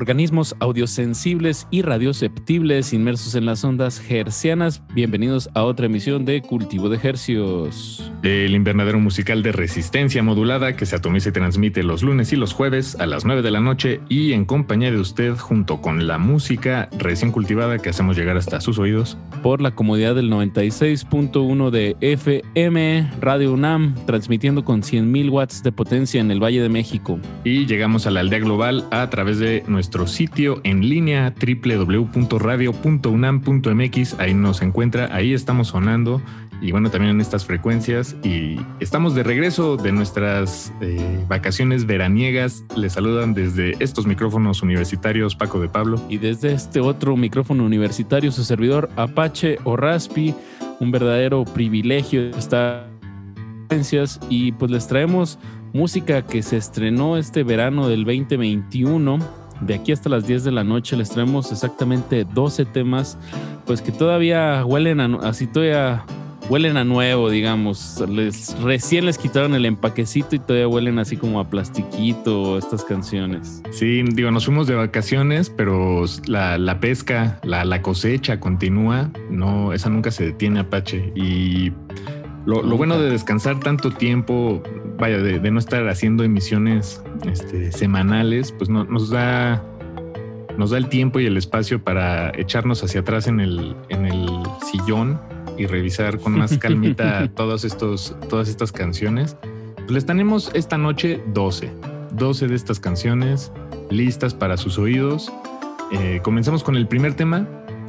Organismos audiosensibles y radioceptibles inmersos en las ondas hercianas. Bienvenidos a otra emisión de Cultivo de Hercios. El invernadero musical de resistencia modulada que se atomiza y transmite los lunes y los jueves a las 9 de la noche y en compañía de usted junto con la música recién cultivada que hacemos llegar hasta sus oídos. Por la comodidad del 96.1 de FM Radio UNAM, transmitiendo con 100.000 watts de potencia en el Valle de México. Y llegamos a la aldea global a través de nuestro nuestro sitio en línea www.radio.unam.mx. Ahí nos encuentra, ahí estamos sonando y bueno, también en estas frecuencias. Y estamos de regreso de nuestras eh, vacaciones veraniegas. Les saludan desde estos micrófonos universitarios Paco de Pablo. Y desde este otro micrófono universitario, su servidor Apache o Raspi. Un verdadero privilegio estar y pues les traemos música que se estrenó este verano del 2021 de aquí hasta las 10 de la noche les traemos exactamente 12 temas, pues que todavía huelen a, así todavía huelen a nuevo, digamos. Les, recién les quitaron el empaquecito y todavía huelen así como a plastiquito estas canciones. Sí, digo, nos fuimos de vacaciones, pero la, pesca, la, cosecha continúa. No, esa nunca se detiene, Apache. Y lo, bueno de descansar tanto tiempo, vaya, de, no estar haciendo emisiones este, semanales, pues nos da nos da el tiempo y el espacio para echarnos hacia atrás en el, en el sillón y revisar con más calmita todos estos, todas estas canciones. Pues les tenemos esta noche 12, 12 de estas canciones listas para sus oídos. Eh, comenzamos con el primer tema,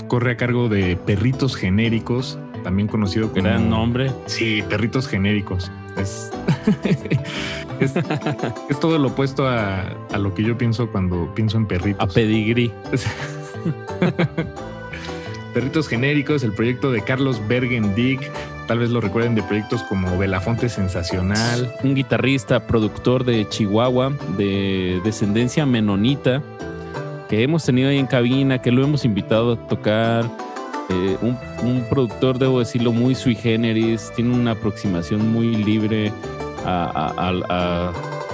corre a cargo de Perritos Genéricos también conocido como... Gran nombre. Sí, perritos genéricos. Es, es, todo lo opuesto a, lo que yo pienso cuando pienso en perritos. A pedigrí. perritos genéricos, el proyecto de Carlos Bergendick. Tal vez lo recuerden de proyectos como Belafonte Sensacional. Un guitarrista, productor de Chihuahua, de descendencia menonita, que hemos tenido ahí en cabina, que lo hemos invitado a tocar eh, un, productor, debo decirlo, muy sui generis, tiene una aproximación muy libre a,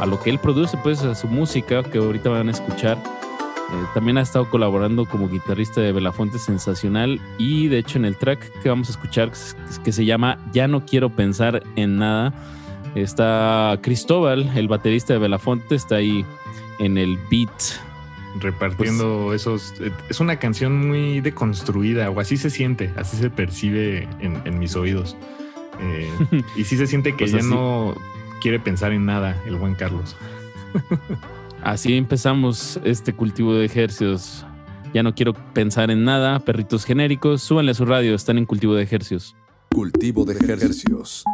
lo que él produce, pues a su música que ahorita van a escuchar. Eh, también ha estado colaborando como guitarrista de Belafonte Sensacional y de hecho en el track que vamos a escuchar que se llama Ya no quiero pensar en nada, está Cristóbal, el baterista de Belafonte, está ahí en el beat repartiendo pues esos. Eh, es una canción muy deconstruida, o así se siente, así se percibe en, mis oídos. Eh, y sí se siente que pues ya no quiere pensar en nada el buen Carlos. así empezamos este cultivo de ejercicios. Ya no quiero pensar en nada, perritos genéricos, súbanle a su radio, están en cultivo de ejercicios. Cultivo de ejercicios.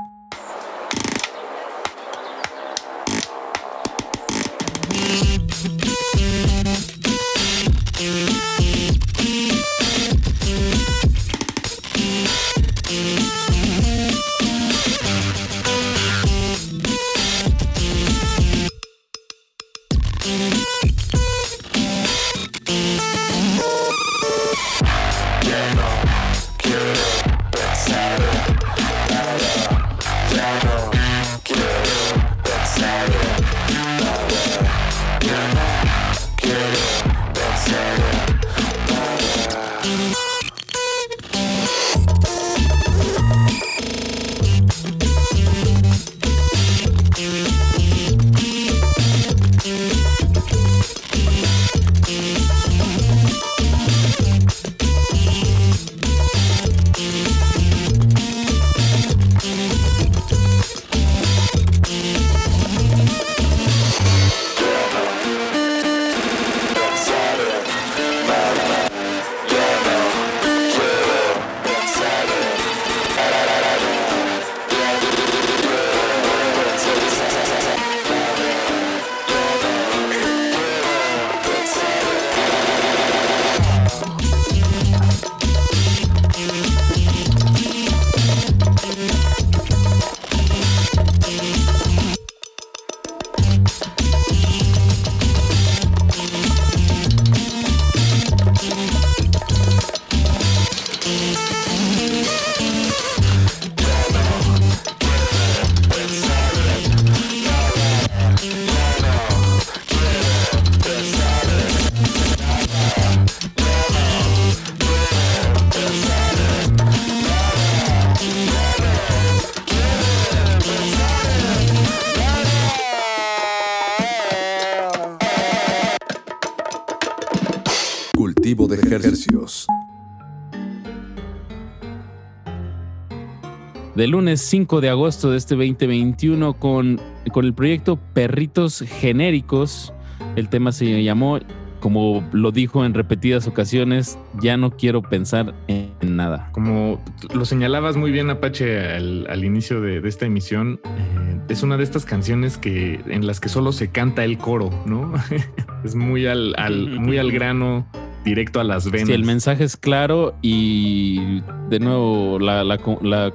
De lunes 5 de agosto de este 2021 con, con el proyecto Perritos Genéricos. El tema se llamó como lo dijo en repetidas ocasiones, ya no quiero pensar en nada. Como lo señalabas muy bien, Apache, al, inicio de, esta emisión, eh, es una de estas canciones que en las que solo se canta el coro, ¿no? es muy al, muy al grano, directo a las venas. Sí, el mensaje es claro y de nuevo la,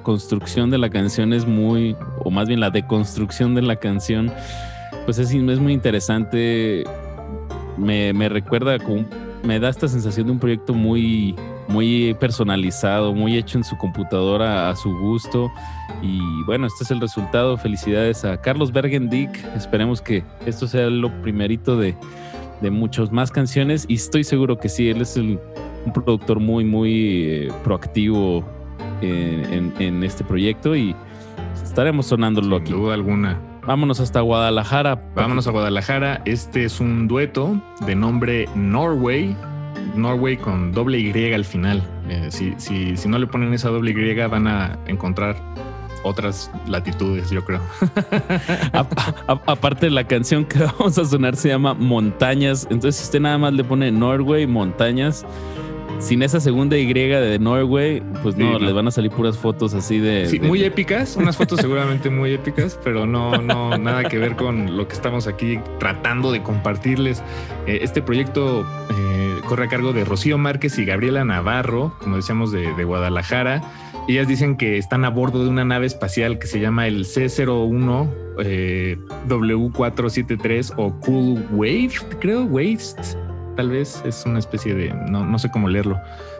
construcción de la canción es muy, o más bien la deconstrucción de la canción, pues es, es muy interesante me, recuerda, me da esta sensación de un proyecto muy, muy personalizado, muy hecho en su computadora a su gusto. Y bueno, este es el resultado. Felicidades a Carlos Bergendick. Esperemos que esto sea lo primerito de, de muchas más canciones. Y estoy seguro que sí, él es un productor muy, muy eh, proactivo en, en, este proyecto y estaremos sonándolo Sin aquí. duda alguna. Vámonos hasta Guadalajara. Vámonos a Guadalajara. Este es un dueto de nombre Norway. Norway con doble Y al final. Eh, si, si, si no le ponen esa doble Y van a encontrar otras latitudes, yo creo. aparte, la canción que vamos a sonar se llama Montañas. Entonces, si usted nada más le pone Norway, Montañas, sin esa segunda Y de Norway, pues no, les van a salir puras fotos así de, sí, muy épicas, unas fotos seguramente muy épicas, pero no, no, nada que ver con lo que estamos aquí tratando de compartirles. Eh, este proyecto eh, corre a cargo de Rocío Márquez y Gabriela Navarro, como decíamos, de, Guadalajara. Ellas dicen que están a bordo de una nave espacial que se llama el C01 eh, W473 o Cool Wave, creo, Waste tal vez es una especie de, no, no sé cómo leerlo,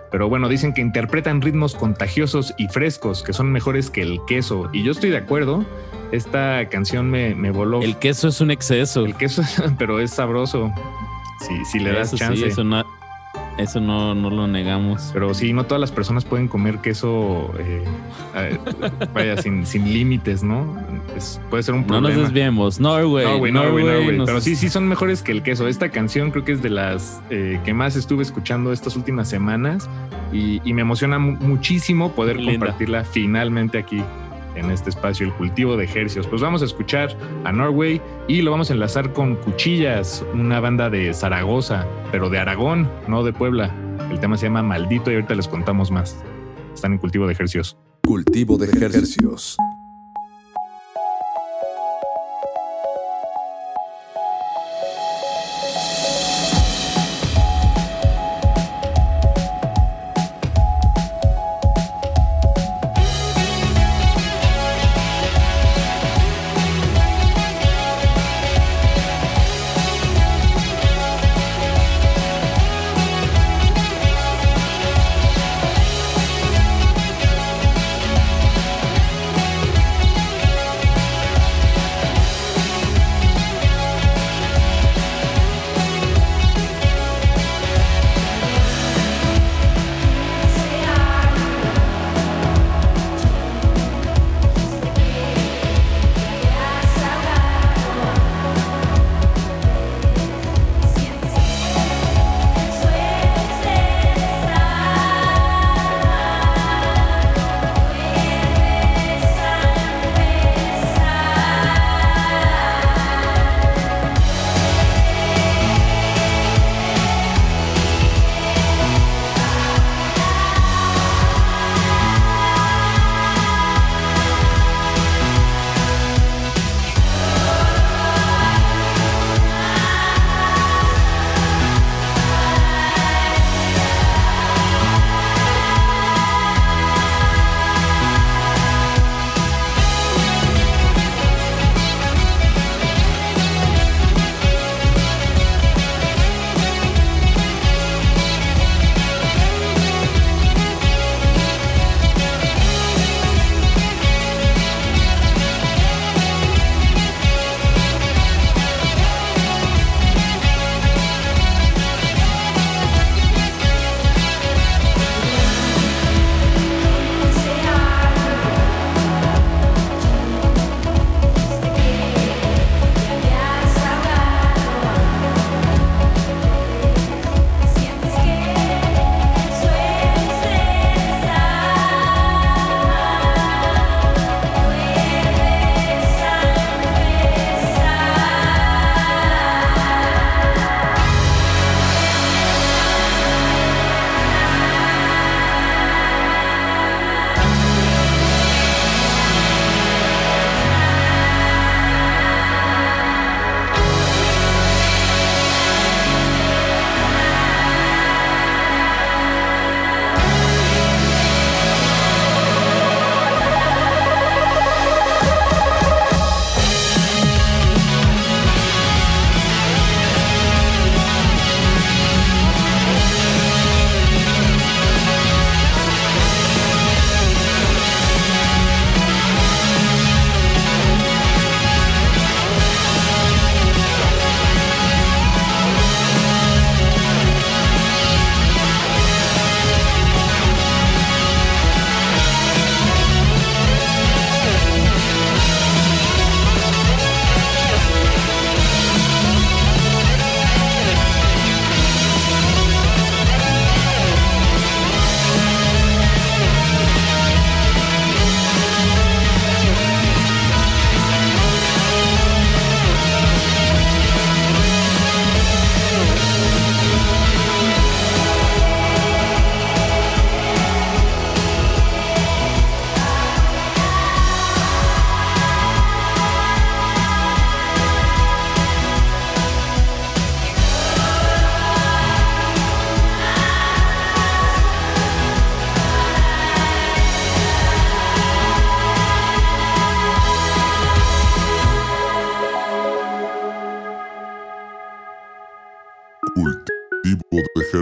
pero bueno, dicen que interpretan ritmos contagiosos y frescos que son mejores que el queso. Y yo estoy de acuerdo. Esta canción me, me voló. El queso es un exceso. El queso, pero es sabroso. Si, si le das chance. eso no, eso no, no lo negamos. Pero sí, no todas las personas pueden comer queso, eh, vaya, sin, sin límites, ¿no? puede ser un problema. No nos desviemos. Norway. Norway, Norway, Norway. Pero sí, sí son mejores que el queso. Esta canción creo que es de las eh, que más estuve escuchando estas últimas semanas y, me emociona muchísimo poder compartirla finalmente aquí en este espacio, el cultivo de ejercicios. Pues vamos a escuchar a Norway y lo vamos a enlazar con Cuchillas, una banda de Zaragoza, pero de Aragón, no de Puebla. El tema se llama Maldito y ahorita les contamos más. Están en cultivo de ejercicios. Cultivo de ejercicios.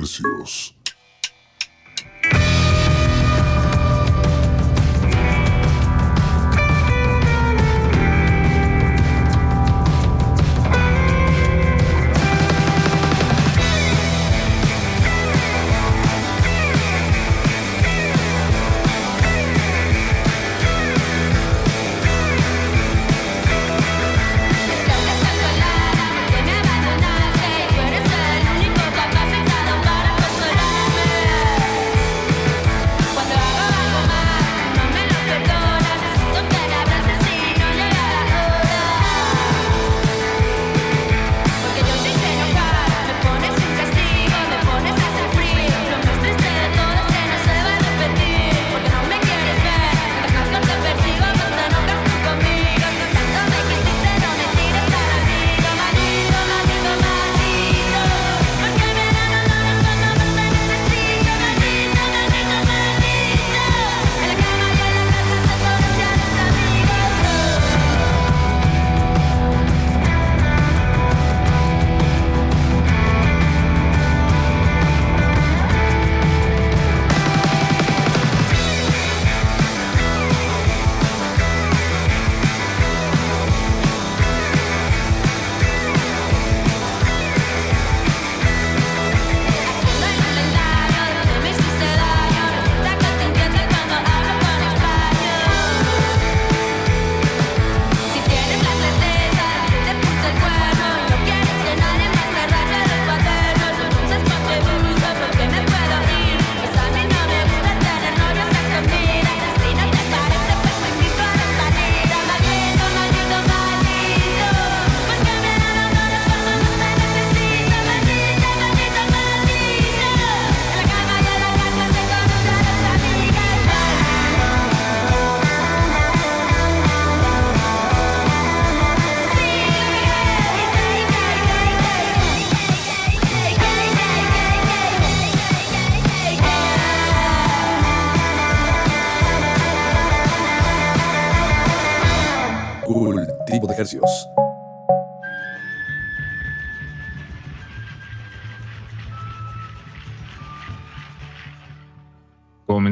De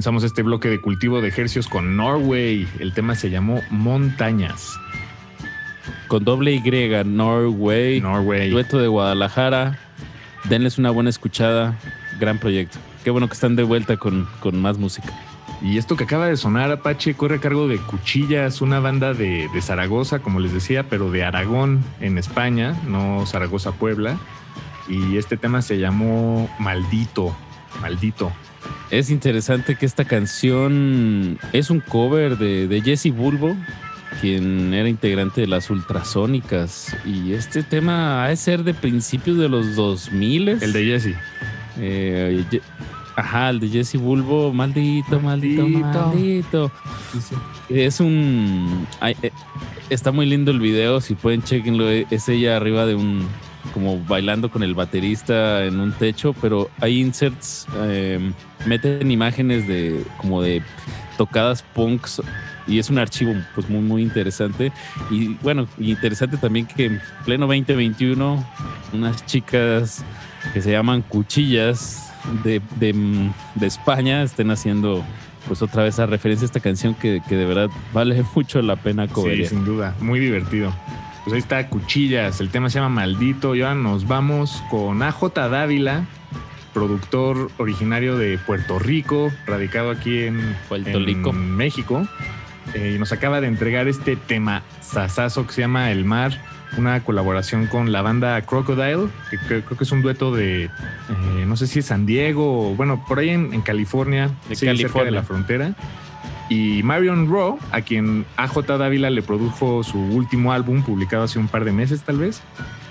Comenzamos este bloque de cultivo de ejercios con Norway. El tema se llamó Montañas. Con doble Y, Norway. Norway. Dueto de Guadalajara. Denles una buena escuchada. Gran proyecto. Qué bueno que están de vuelta con, con más música. Y esto que acaba de sonar, Apache, corre a cargo de Cuchillas, una banda de, Zaragoza, como les decía, pero de Aragón, en España, no Zaragoza, Puebla. Y este tema se llamó Maldito, Maldito. Es interesante que esta canción es un cover de, de Jesse Bulbo, quien era integrante de las ultrasónicas. Y este tema ha de ser de principios de los 2000. El de Jesse. Eh, Ajá, el de Jesse Bulbo, maldito, maldito, maldito. Es un. Eh, está muy lindo el video, si pueden chequenlo. Es ella arriba de un. Como bailando con el baterista en un techo, pero hay inserts, em, meten imágenes de como de tocadas punks y es un archivo pues muy muy interesante y bueno interesante también que en pleno 2021 unas chicas que se llaman cuchillas de, de, España estén haciendo pues otra vez a referencia a esta canción que, de verdad vale mucho la pena cover. Sí, sin duda, muy divertido. Pues ahí está Cuchillas, el tema se llama Maldito y ahora nos vamos con AJ Dávila, productor originario de Puerto Rico, radicado aquí en, Puerto Rico. México. Eh, y nos acaba de entregar este tema sasazo que se llama El Mar una colaboración con la banda Crocodile, que creo, que es un dueto de, eh, no sé si es San Diego, o, bueno, por ahí en, California, de cerca de la frontera. Y Marion Raw, a quien AJ Dávila le produjo su último álbum, publicado hace un par de meses tal vez.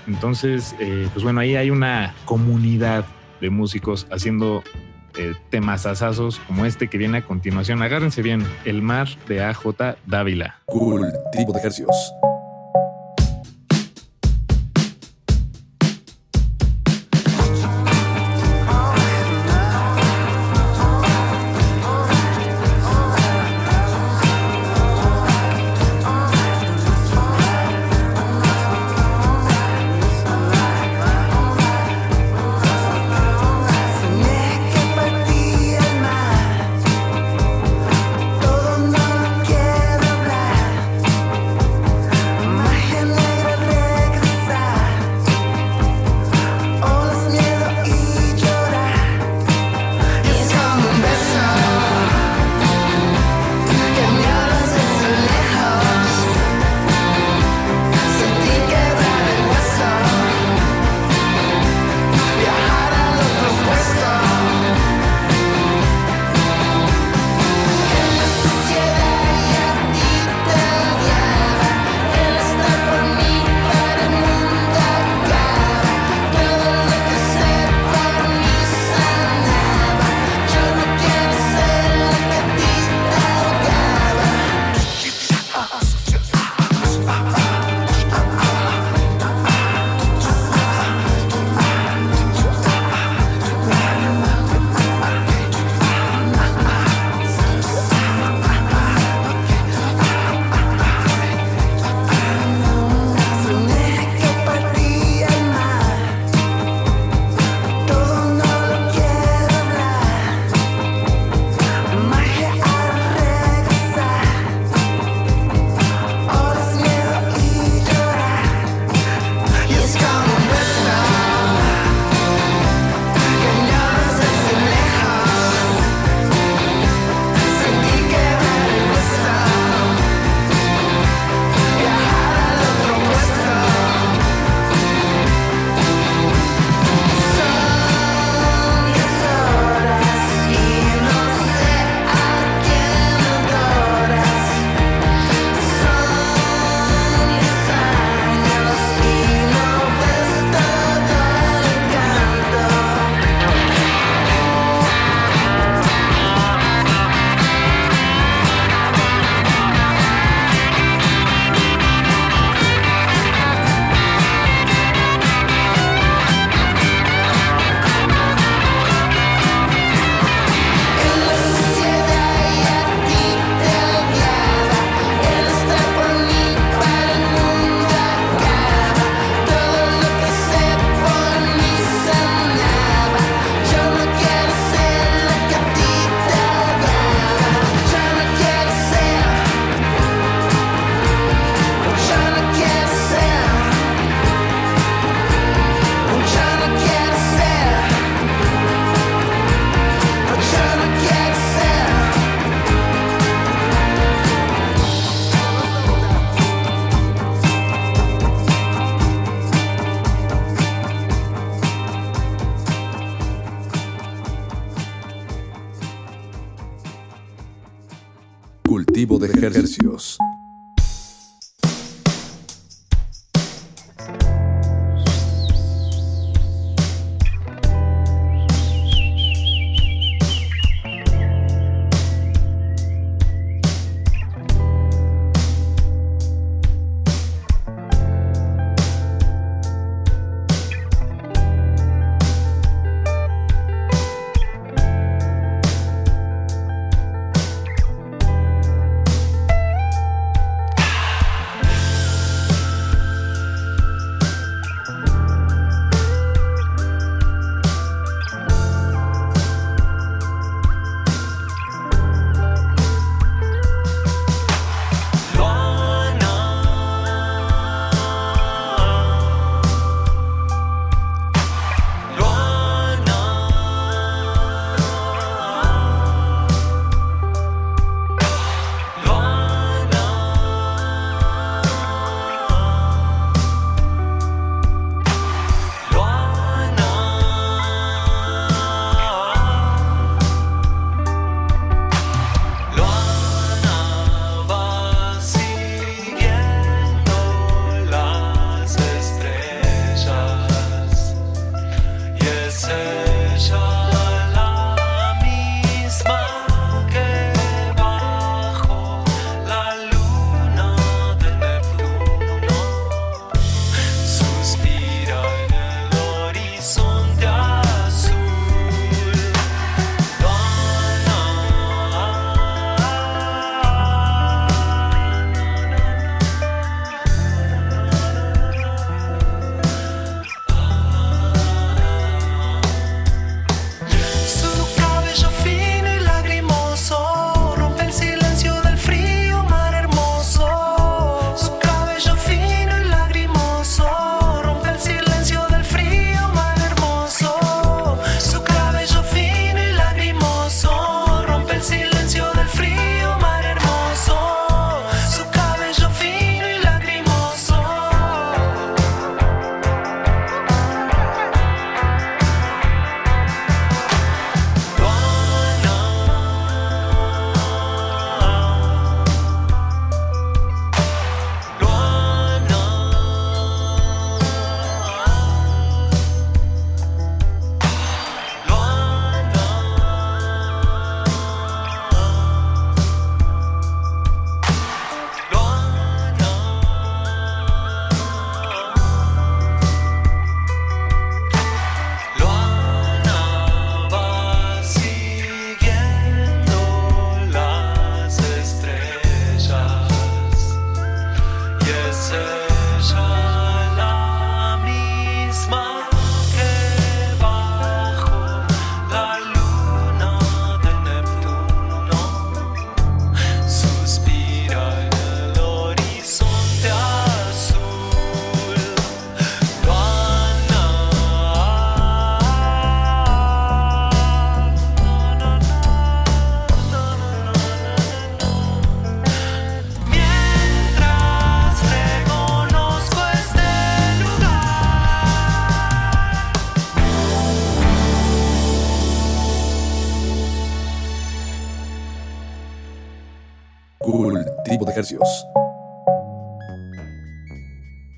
Entonces, eh, pues bueno, ahí hay una comunidad de músicos haciendo eh, temas asazos como este que viene a continuación. Agárrense bien, El Mar de AJ Dávila. Cultivo de ejercicios.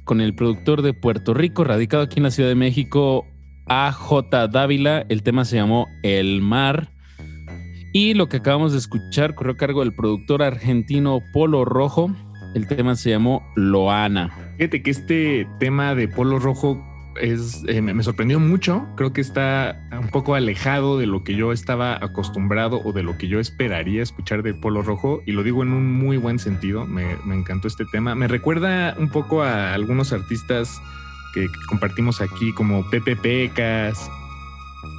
Con el productor de Puerto Rico, radicado aquí en la Ciudad de México, AJ Dávila. El tema se llamó El Mar. Y lo que acabamos de escuchar corrió a cargo del productor argentino Polo Rojo. El tema se llamó Loana. Fíjate que este tema de Polo Rojo es, eh, me sorprendió mucho. Creo que está un poco alejado de lo que yo estaba acostumbrado o de lo que yo esperaría escuchar de Polo Rojo. Y lo digo en un muy buen sentido. Me, encantó este tema. Me recuerda un poco a algunos artistas que, compartimos aquí, como Pepe Pecas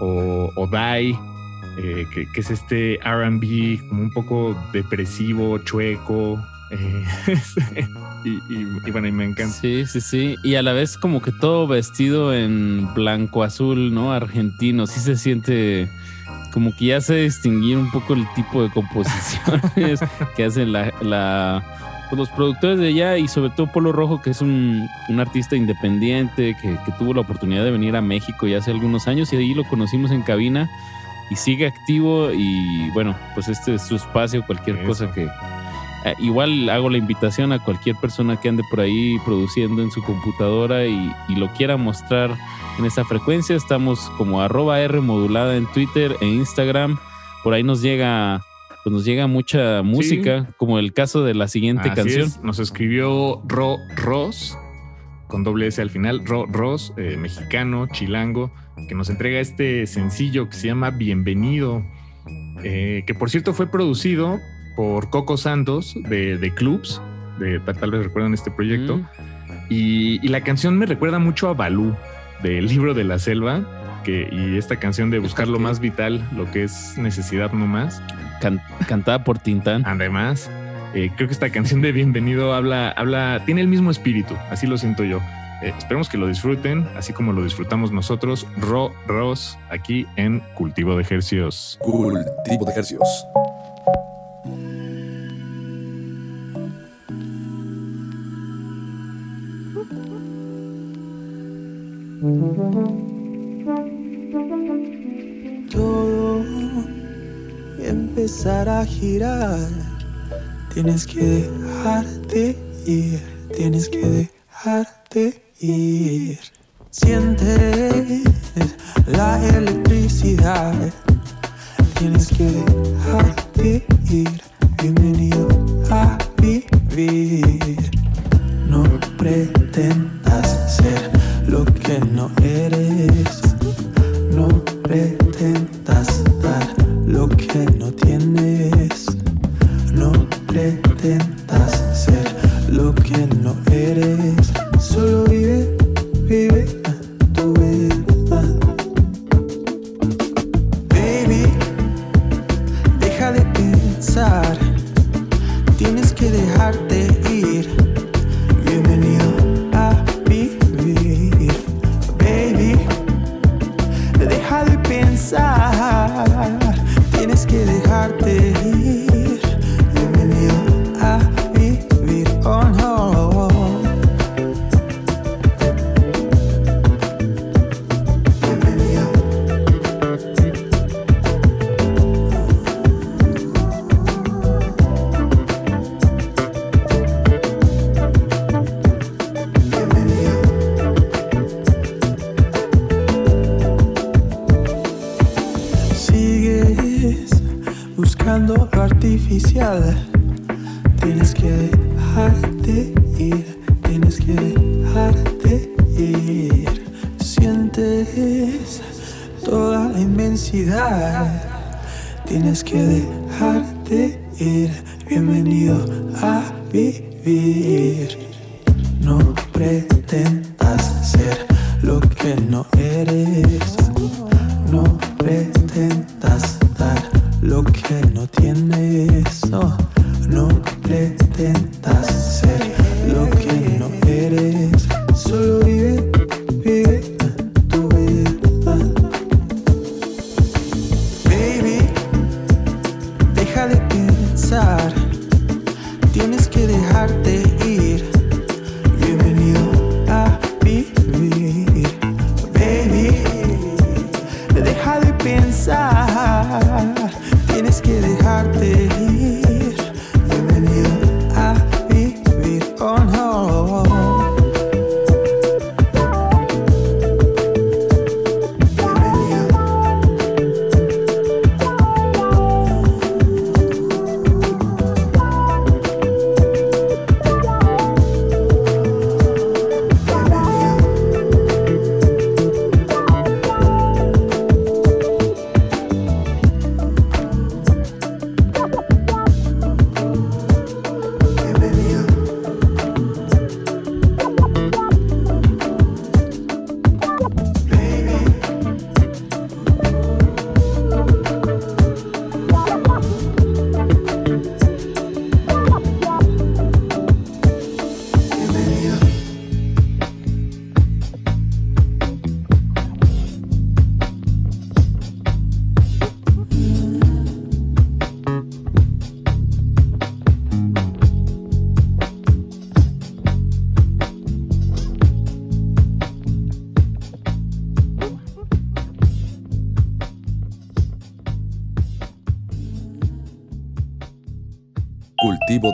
o, o Dai. Eh, que, que, es este RB como un poco depresivo, chueco, eh, y, bueno, y me encanta. Sí, sí, sí. Y a la vez como que todo vestido en blanco azul, ¿no? Argentino. Sí se siente como que ya se distinguir un poco el tipo de composiciones que hacen la, pues, los productores de allá y sobre todo Polo Rojo, que es un, artista independiente que, tuvo la oportunidad de venir a México ya hace algunos años y ahí lo conocimos en cabina y sigue activo y bueno, pues este es su espacio, cualquier cosa que, Eh, igual hago la invitación a cualquier persona que ande por ahí produciendo en su computadora y, y lo quiera mostrar en esa frecuencia. Estamos como arroba R modulada en Twitter e Instagram. Por ahí nos llega, pues nos llega mucha música, como el caso de la siguiente Así canción. es, Nos escribió Ro Ross, con doble S al final, Ro Ross, eh, mexicano, chilango, que nos entrega este sencillo que se llama Bienvenido, eh, que por cierto fue producido por Coco Santos de, de Clubs, de, tal, vez recuerdan este proyecto, Mm. y, y la canción me recuerda mucho a Balú, del libro de la selva, que, y esta canción de buscar lo más vital, lo que es necesidad no más. Can- cantada por Tintán. Además, eh, creo que esta canción de Bienvenido habla, habla, tiene el mismo espíritu, así lo siento yo. Eh, esperemos que lo disfruten, así como lo disfrutamos nosotros, Ro Ross, aquí en Cultivo de Ejercios. Cultivo de ejercicios. Todo empezar a girar. Tienes que dejarte ir, tienes que dejarte ir. Sientes la electricidad, tienes que dejarte ir. Bienvenido a vivir. No pretendas ser lo que no eres. No pretendas la inmensidad. Tienes que dejarte ir. Bienvenido a vivir. No pretendas ser lo que no eres. No pretendas dar lo que no tienes. No, no pretendas ser lo que no eres.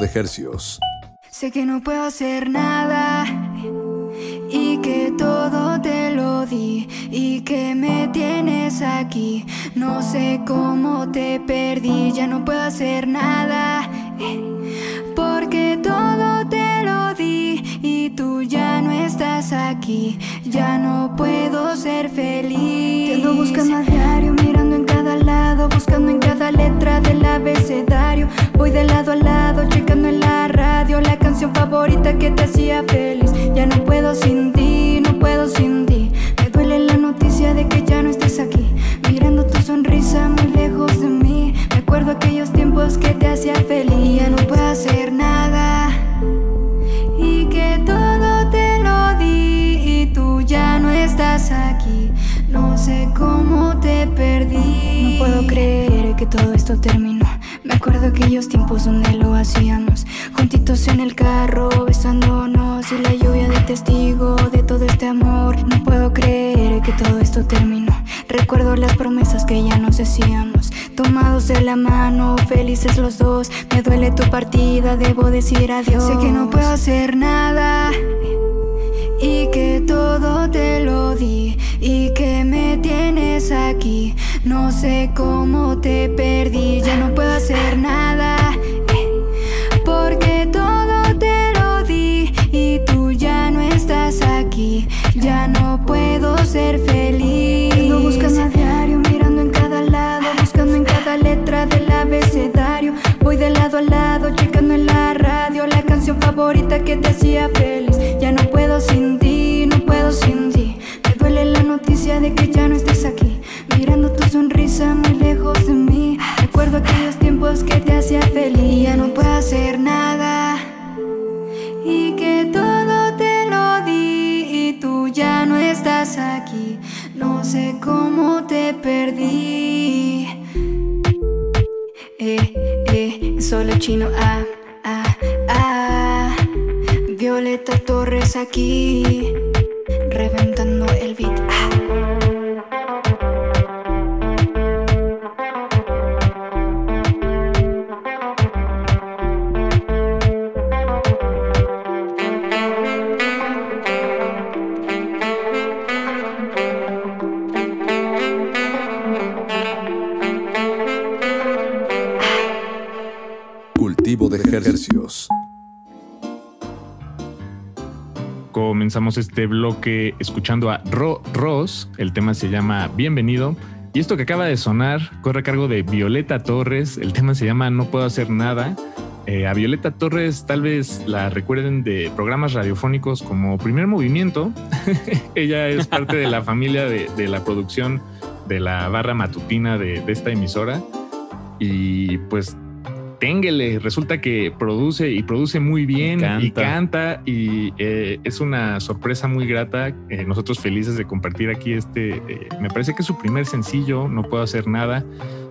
De Hercios. Sé que no puedo hacer nada y que todo te lo di y que me tienes aquí. No sé cómo te perdí, ya no puedo hacer nada porque todo te lo di y tú ya no estás aquí. Ya no puedo ser feliz. Te ando buscando a diario, mirando buscando en cada letra del abecedario. Voy de lado a lado, checando en la radio la canción favorita que te hacía feliz. Ya no puedo sin ti, no puedo sin ti. Me duele la noticia de que ya no estés aquí. Mirando tu sonrisa muy lejos de mí. Me acuerdo aquellos tiempos que te hacía feliz. Ya no puedo hacer nada. Y que todo te lo di y tú ya no estás aquí. No sé cómo te perdí. No puedo creer que todo esto terminó. Me acuerdo aquellos tiempos donde lo hacíamos. Juntitos en el carro, besándonos y la lluvia de testigo de todo este amor. No puedo creer que todo esto terminó. Recuerdo las promesas que ya nos decíamos. Tomados de la mano, felices los dos. Me duele tu partida, debo decir adiós. Sé que no puedo hacer nada y que todo te lo di y que me tienes aquí. No sé cómo te perdí, ya no puedo hacer nada porque todo te lo di y tú ya no estás aquí. Ya no puedo ser feliz. Ando buscando a diario, mirando en cada lado, buscando en cada letra del abecedario. Voy de lado a lado, checando en la radio la canción favorita que te hacía feliz. Sin ti, no puedo sin ti. Me duele la noticia de que ya no estés aquí. Mirando tu sonrisa muy lejos de mí. Recuerdo aquellos tiempos que te hacía feliz. Ya no puedo hacer nada. Y que todo te lo di y tú ya no estás aquí. No sé cómo te perdí. Eh, eh, solo chino, ah, ah, aquí, reventando el beat. ah. Comenzamos este bloque escuchando a Ro Ross. El tema se llama Bienvenido. Y esto que acaba de sonar corre a cargo de Violeta Torres. El tema se llama No puedo hacer nada. Eh, a Violeta Torres tal vez la recuerden de programas radiofónicos como Primer Movimiento. Ella es parte de la familia de, de la producción de la barra matutina de, de esta emisora. Y pues ténguele, resulta que produce y produce muy bien Canta. y canta y eh, es una sorpresa muy grata. Eh, nosotros felices de compartir aquí este, eh, me parece que es su primer sencillo, no puedo hacer nada.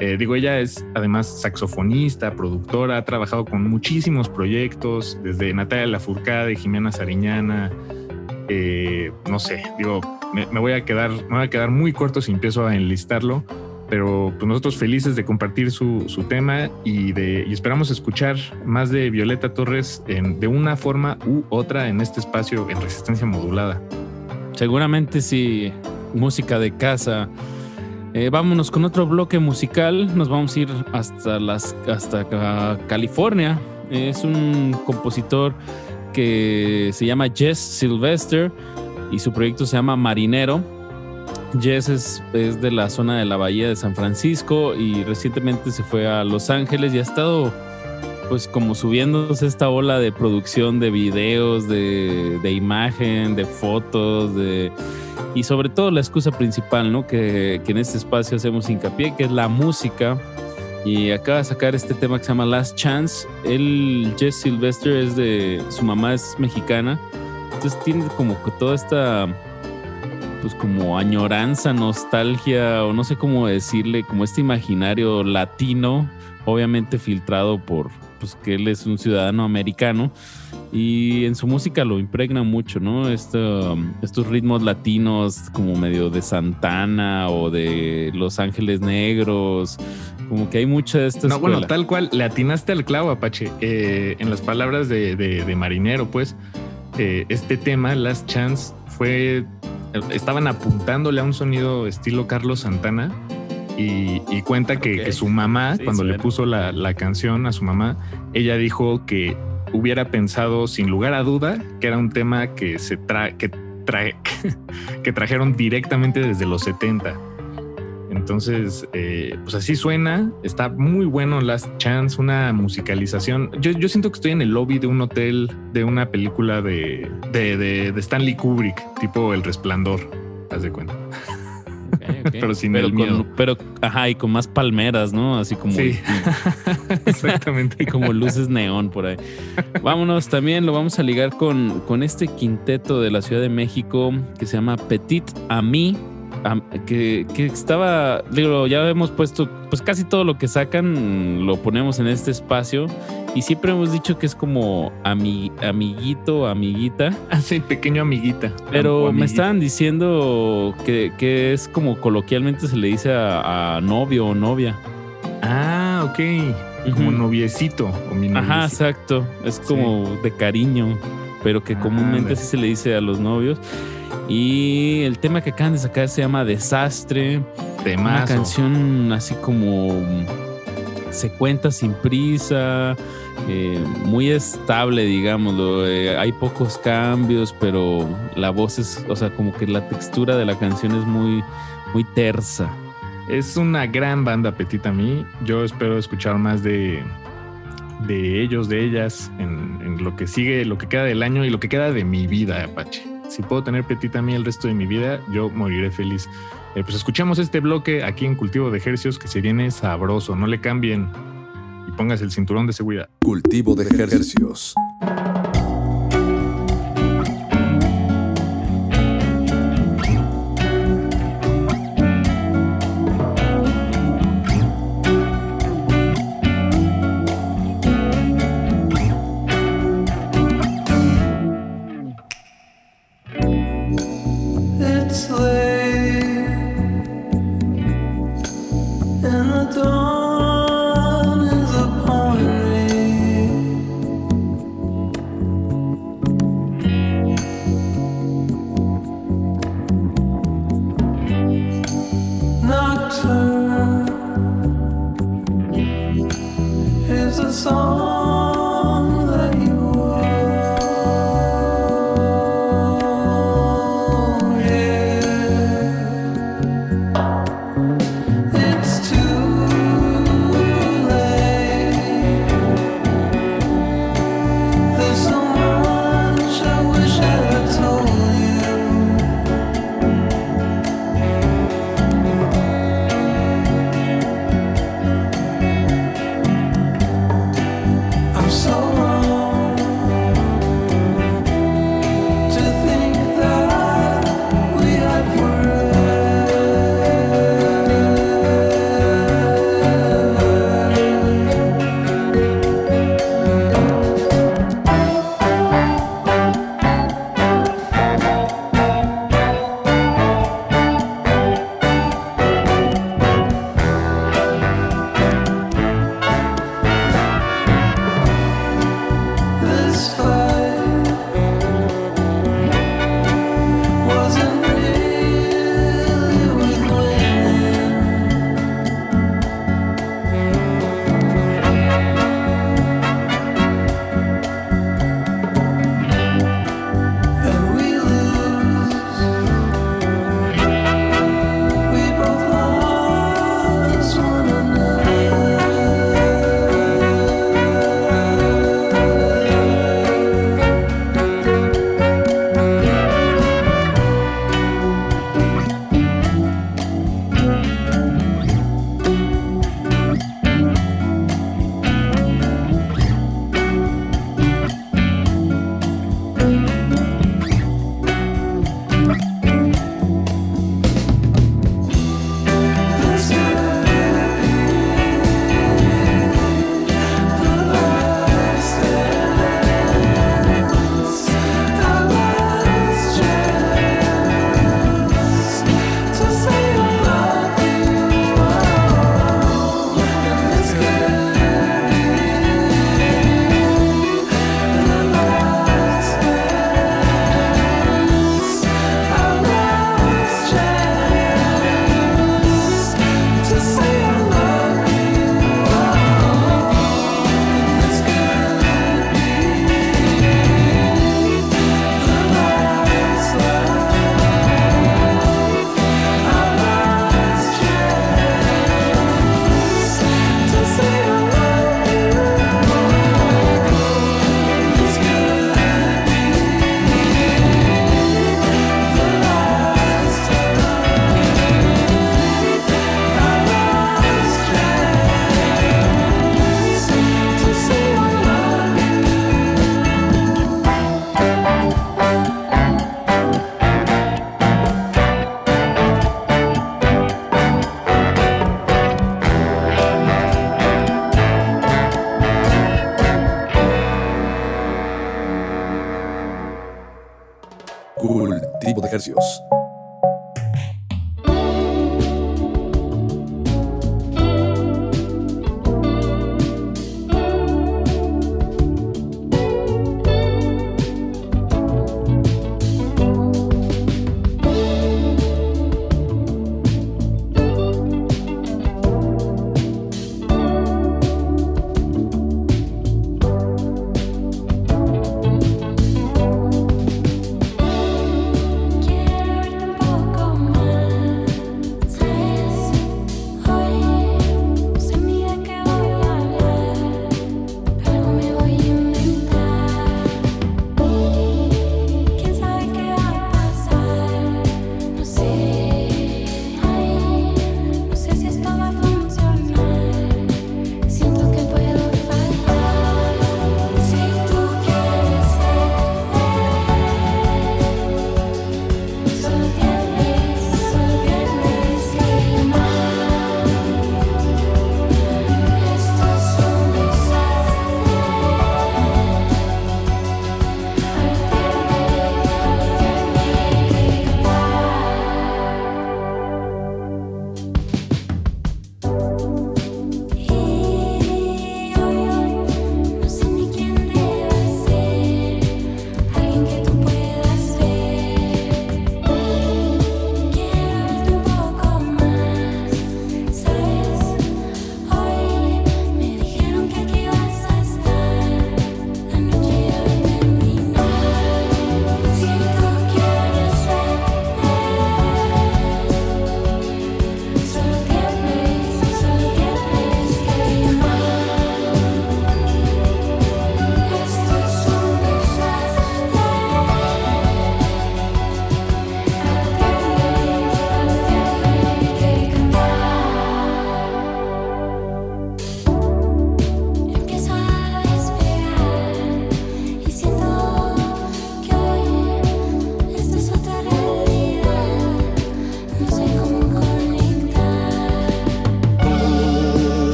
Eh, digo, ella es además saxofonista, productora, ha trabajado con muchísimos proyectos, desde Natalia Lafourcade, Jimena Sariñana, eh, no sé, digo, me, me voy a quedar, me voy a quedar muy corto si empiezo a enlistarlo, pero pues nosotros felices de compartir su, tema y, de, y esperamos escuchar más de Violeta Torres en- de una forma u otra en este espacio en resistencia modulada. Seguramente sí, música de casa. Eh, vámonos con otro bloque musical. Nos vamos a ir hasta las hasta ca- California. Es un compositor que se llama Jess Sylvester y su proyecto se llama Marinero. Jess es, de la zona de la bahía de San Francisco y recientemente se fue a Los Ángeles y ha estado pues como subiéndose esta ola de producción de videos, de, imagen, de fotos, de y sobre todo la excusa principal, ¿no? Que, que en este espacio hacemos hincapié, que es la música. Y acaba de sacar este tema que se llama Last Chance. Él, Jess Sylvester, es de. Su mamá es mexicana. Entonces tiene como que toda esta. Pues como añoranza, nostalgia, o no sé cómo decirle, como este imaginario latino, obviamente filtrado por, pues que él es un ciudadano americano y en su música lo impregna mucho, ¿no? Esto, estos ritmos latinos como medio de Santana o de Los Ángeles Negros, como que hay mucha de esta No, bueno, escuela. tal cual, le atinaste al clavo, Apache. Eh, en las palabras de, de- de Marinero, pues, eh, este tema, Last Chance, fue. Estaban apuntándole a un sonido estilo Carlos Santana. Y, y cuenta que, su mamá, Sí, cuando le puso la, la canción a su mamá, ella dijo que hubiera pensado sin lugar a duda que era un tema que se tra que, tra- que trajeron directamente desde los 70. Entonces, eh, pues así suena. Está muy bueno Last Chance, una musicalización. Yo, yo siento que estoy en el lobby de un hotel de una película de, de, de- de Stanley Kubrick, tipo El Resplandor. Haz de cuenta. Pero sin pero el con- miedo. Pero, ajá, y con más palmeras, ¿no? Así como, Sí, exactamente. y como luces neón por ahí. Vámonos, también lo vamos a ligar con, con este quinteto de la Ciudad de México que se llama Petit Ami, am- que, que estaba, digo, ya hemos puesto, pues casi todo lo que sacan lo ponemos en este espacio y siempre hemos dicho que es como ami- amiguito, amiguita. Ah, sí, pequeño amiguita. Pero me estaban diciendo que, que es como coloquialmente se le dice a, a novio o novia. Ah, ok. Como noviecito o mi Ajá, exacto. Es como de cariño, pero que Ah, comúnmente así se le dice a los novios. Y el tema que acaban de sacar se llama Desastre. Una Temazo. canción así como se cuenta sin prisa, eh, muy estable, digámoslo. Eh, hay pocos cambios, pero la voz es, o sea, como que la textura de la canción es muy, muy tersa. Es una gran banda Petit a mí. Yo espero escuchar más de, de ellos, de ellas, en, en lo que sigue, lo que queda del año y lo que queda de mi vida, Apache. Si puedo tener Petit a mí el resto de mi vida, yo moriré feliz. Eh, pues escuchamos este bloque aquí en Cultivo de Ejercios que se viene sabroso. No le cambien y pongas el cinturón de seguridad. Cultivo de ejercicios.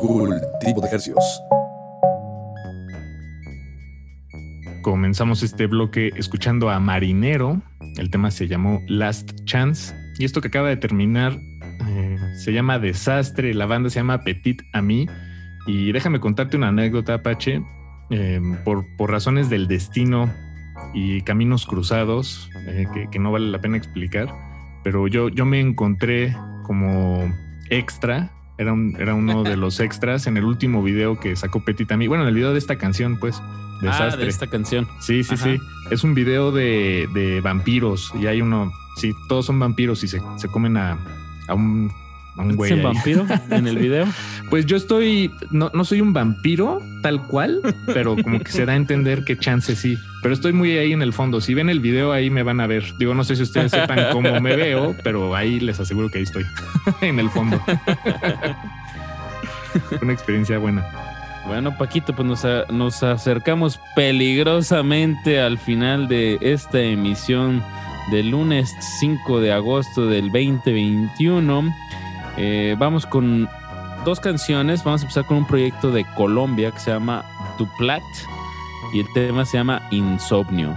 Cultivo de Hercios. Comenzamos este bloque escuchando a Marinero. El tema se llamó Last Chance. Y esto que acaba de terminar eh, se llama Desastre. La banda se llama Petit Ami. Y déjame contarte una anécdota, Apache. Eh, por, por razones del destino y caminos cruzados eh, que, que no vale la pena explicar. Pero yo, yo me encontré como extra. Era, un- era uno de los extras en el último video que sacó Petit Ami. Bueno, en el video de esta canción, pues. Ah, Desastre. de esta canción. Sí, sí, Ajá. sí. Es un video de, de vampiros y hay uno, sí, todos son vampiros y se, se comen a, a un, un ¿Es güey. un ahí. vampiro en el video? Pues yo estoy, no, no soy un vampiro tal cual, pero como que se da a entender que chance sí. Pero estoy muy ahí en el fondo. Si ven el video, ahí me van a ver. Digo, no sé si ustedes sepan cómo me veo, pero ahí les aseguro que ahí estoy, en el fondo. Una experiencia buena. Bueno, Paquito, pues nos, a- nos acercamos peligrosamente al final de esta emisión del lunes 5 de agosto del 2021. Eh, vamos con dos canciones. Vamos a empezar con un proyecto de Colombia que se llama Duplat y el tema se llama Insomnio.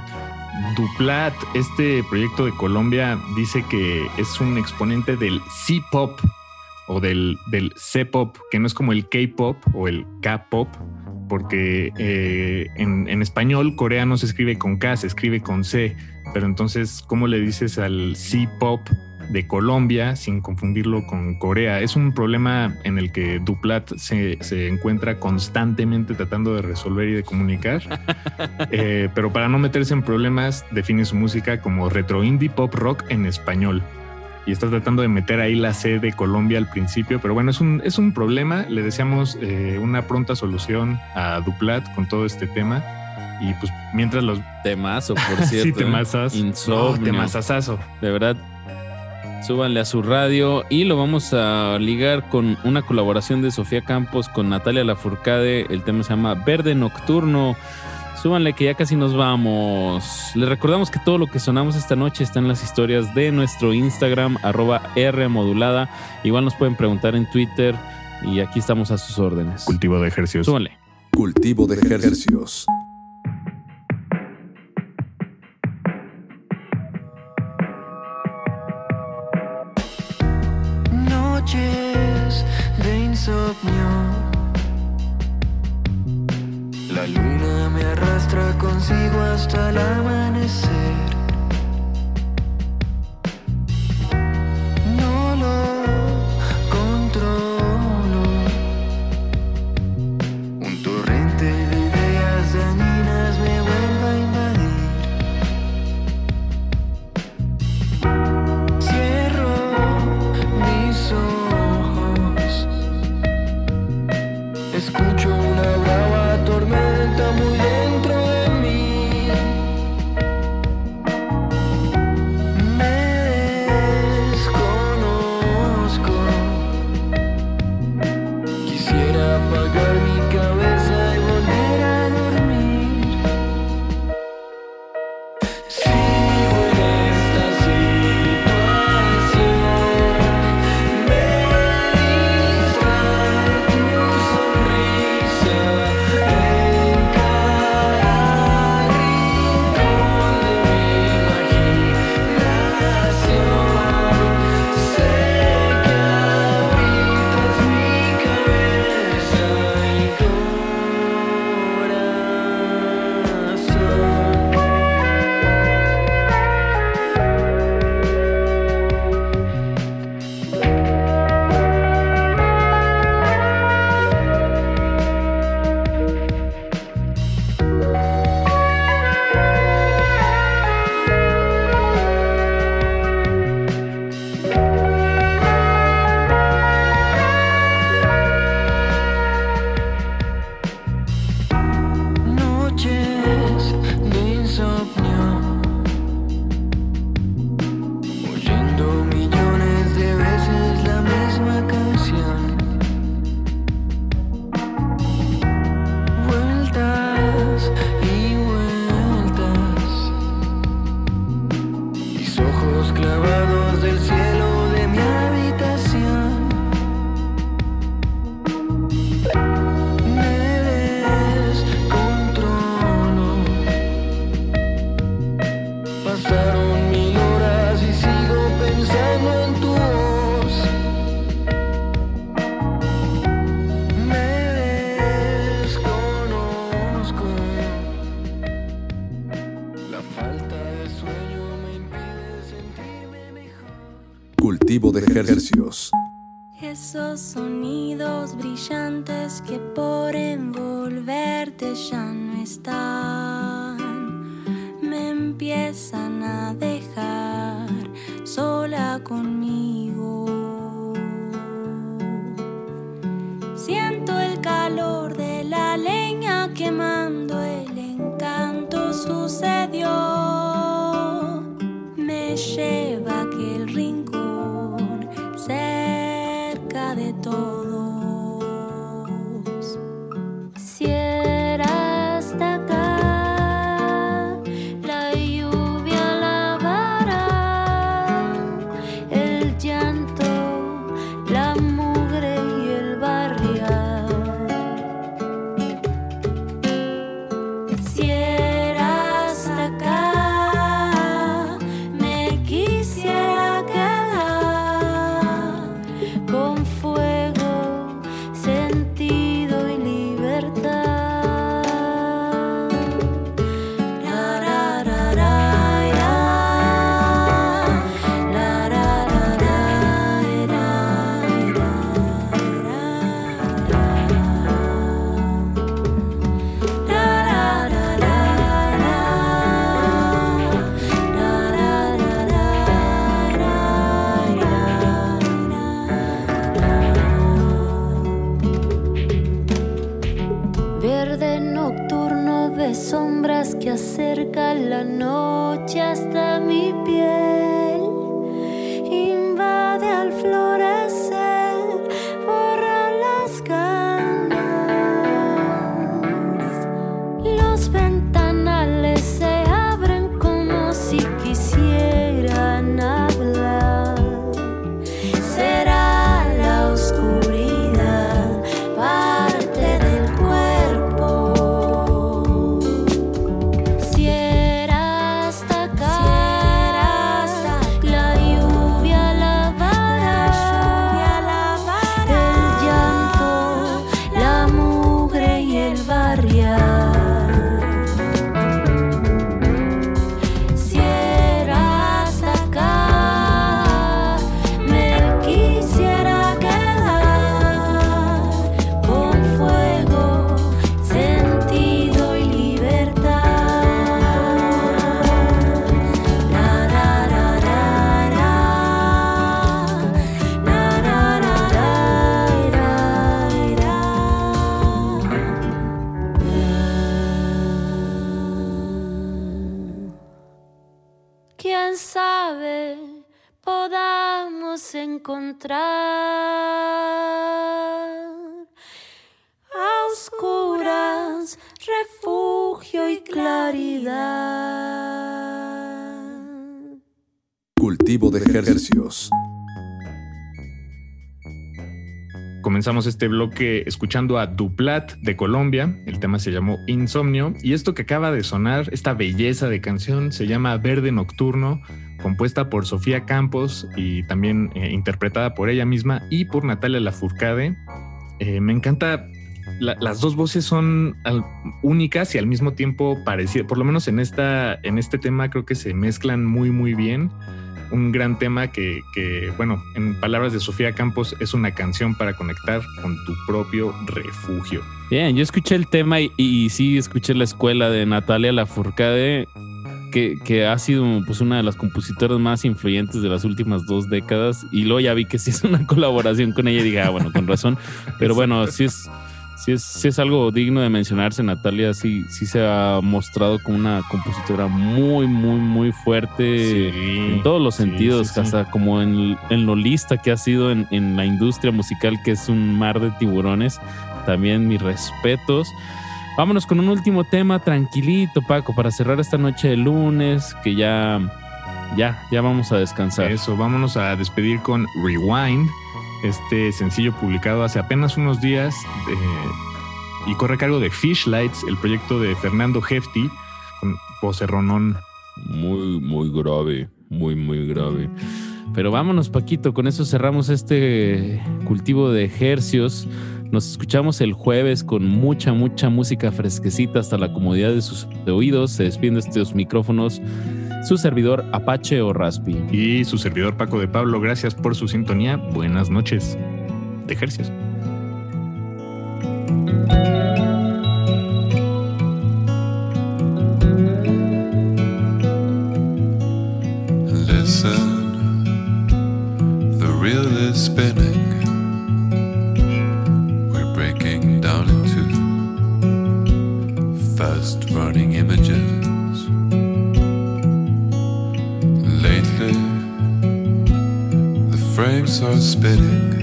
Duplat, este proyecto de Colombia, dice que es un exponente del C-pop o del, del C-pop, que no es como el K-pop o el K-pop, porque eh, en, en español coreano se escribe con K, se escribe con C, pero entonces, ¿cómo le dices al C-pop? De Colombia sin confundirlo con Corea. Es un problema en el que Duplat se, se encuentra constantemente tratando de resolver y de comunicar. Eh, pero para no meterse en problemas, define su música como retro indie pop rock en español. Y está tratando de meter ahí la C de Colombia al principio, pero bueno, es un, es un problema. Le deseamos eh, una pronta solución a Duplat con todo este tema. Y pues mientras los... Temazo, por cierto. sí, ¿eh? temazas. Insomnio. No, temazazazo. De verdad, súbanle a su radio y lo vamos a ligar con una colaboración de Sofía Campos con Natalia Lafourcade. El tema se llama Verde Nocturno. Súbanle que ya casi nos vamos. Les recordamos que todo lo que sonamos esta noche está en las historias de nuestro Instagram, arroba R modulada. Igual nos pueden preguntar en Twitter y aquí estamos a sus órdenes. Cultivo de ejercicios. Súbanle. Cultivo de ejercicios. La luna me arrastra consigo hasta el amanecer. Cultivo de ejercicios. Esos sonidos brillantes que por envolverte ya no están, me empiezan a dejar sola conmigo. Siento el calor de la leña quemando, el encanto sucedió. Este bloque escuchando a Duplat de Colombia. El tema se llamó Insomnio. Y esto que acaba de sonar, esta belleza de canción, se llama Verde Nocturno, compuesta por Sofía Campos y también eh, interpretada por ella misma y por Natalia Lafourcade. Eh, me encanta. La- las dos voces son únicas y al mismo tiempo parecidas. Por lo menos en, esta, en este tema creo que se mezclan muy, muy bien un gran tema que, bueno, en palabras de Sofía Campos, es una canción para conectar con tu propio refugio. Bien, yo escuché el tema y, sí escuché la escuela de Natalia Lafourcade, que, que ha sido pues una de las compositoras más influyentes de las últimas dos décadas. Y luego ya vi que sí es una colaboración con ella y ah, bueno, con razón. Pero bueno, sí es, sí es, sí es algo digno de mencionarse. Natalia sí, sí se ha mostrado como una compositora muy, muy, muy fuerte en todos los sí, sentidos, hasta como en, en lo lista que ha sido en, en la industria musical, que es un mar de tiburones. También mis respetos. Vámonos con un último tema tranquilito, Paco, para cerrar esta noche de lunes, que ya, ya, ya vamos a descansar. Eso, vámonos a despedir con Rewind, este sencillo publicado hace apenas unos días eh, y corre a cargo de Fishlights, el proyecto de Fernando Hefti, con vocerronón. Muy, muy grave, muy, muy grave. Pero vámonos, Paquito, con eso cerramos este cultivo de ejercios. Nos escuchamos el jueves con mucha, mucha música fresquecita hasta la comodidad de sus oídos. Se despiden de estos micrófonos su servidor Apache o Raspi. Y su servidor Paco de Pablo, gracias por su sintonía. Buenas noches. De ejercicios. Listen, the reel is spinning. We're breaking down into fast running images. I'm so spitting.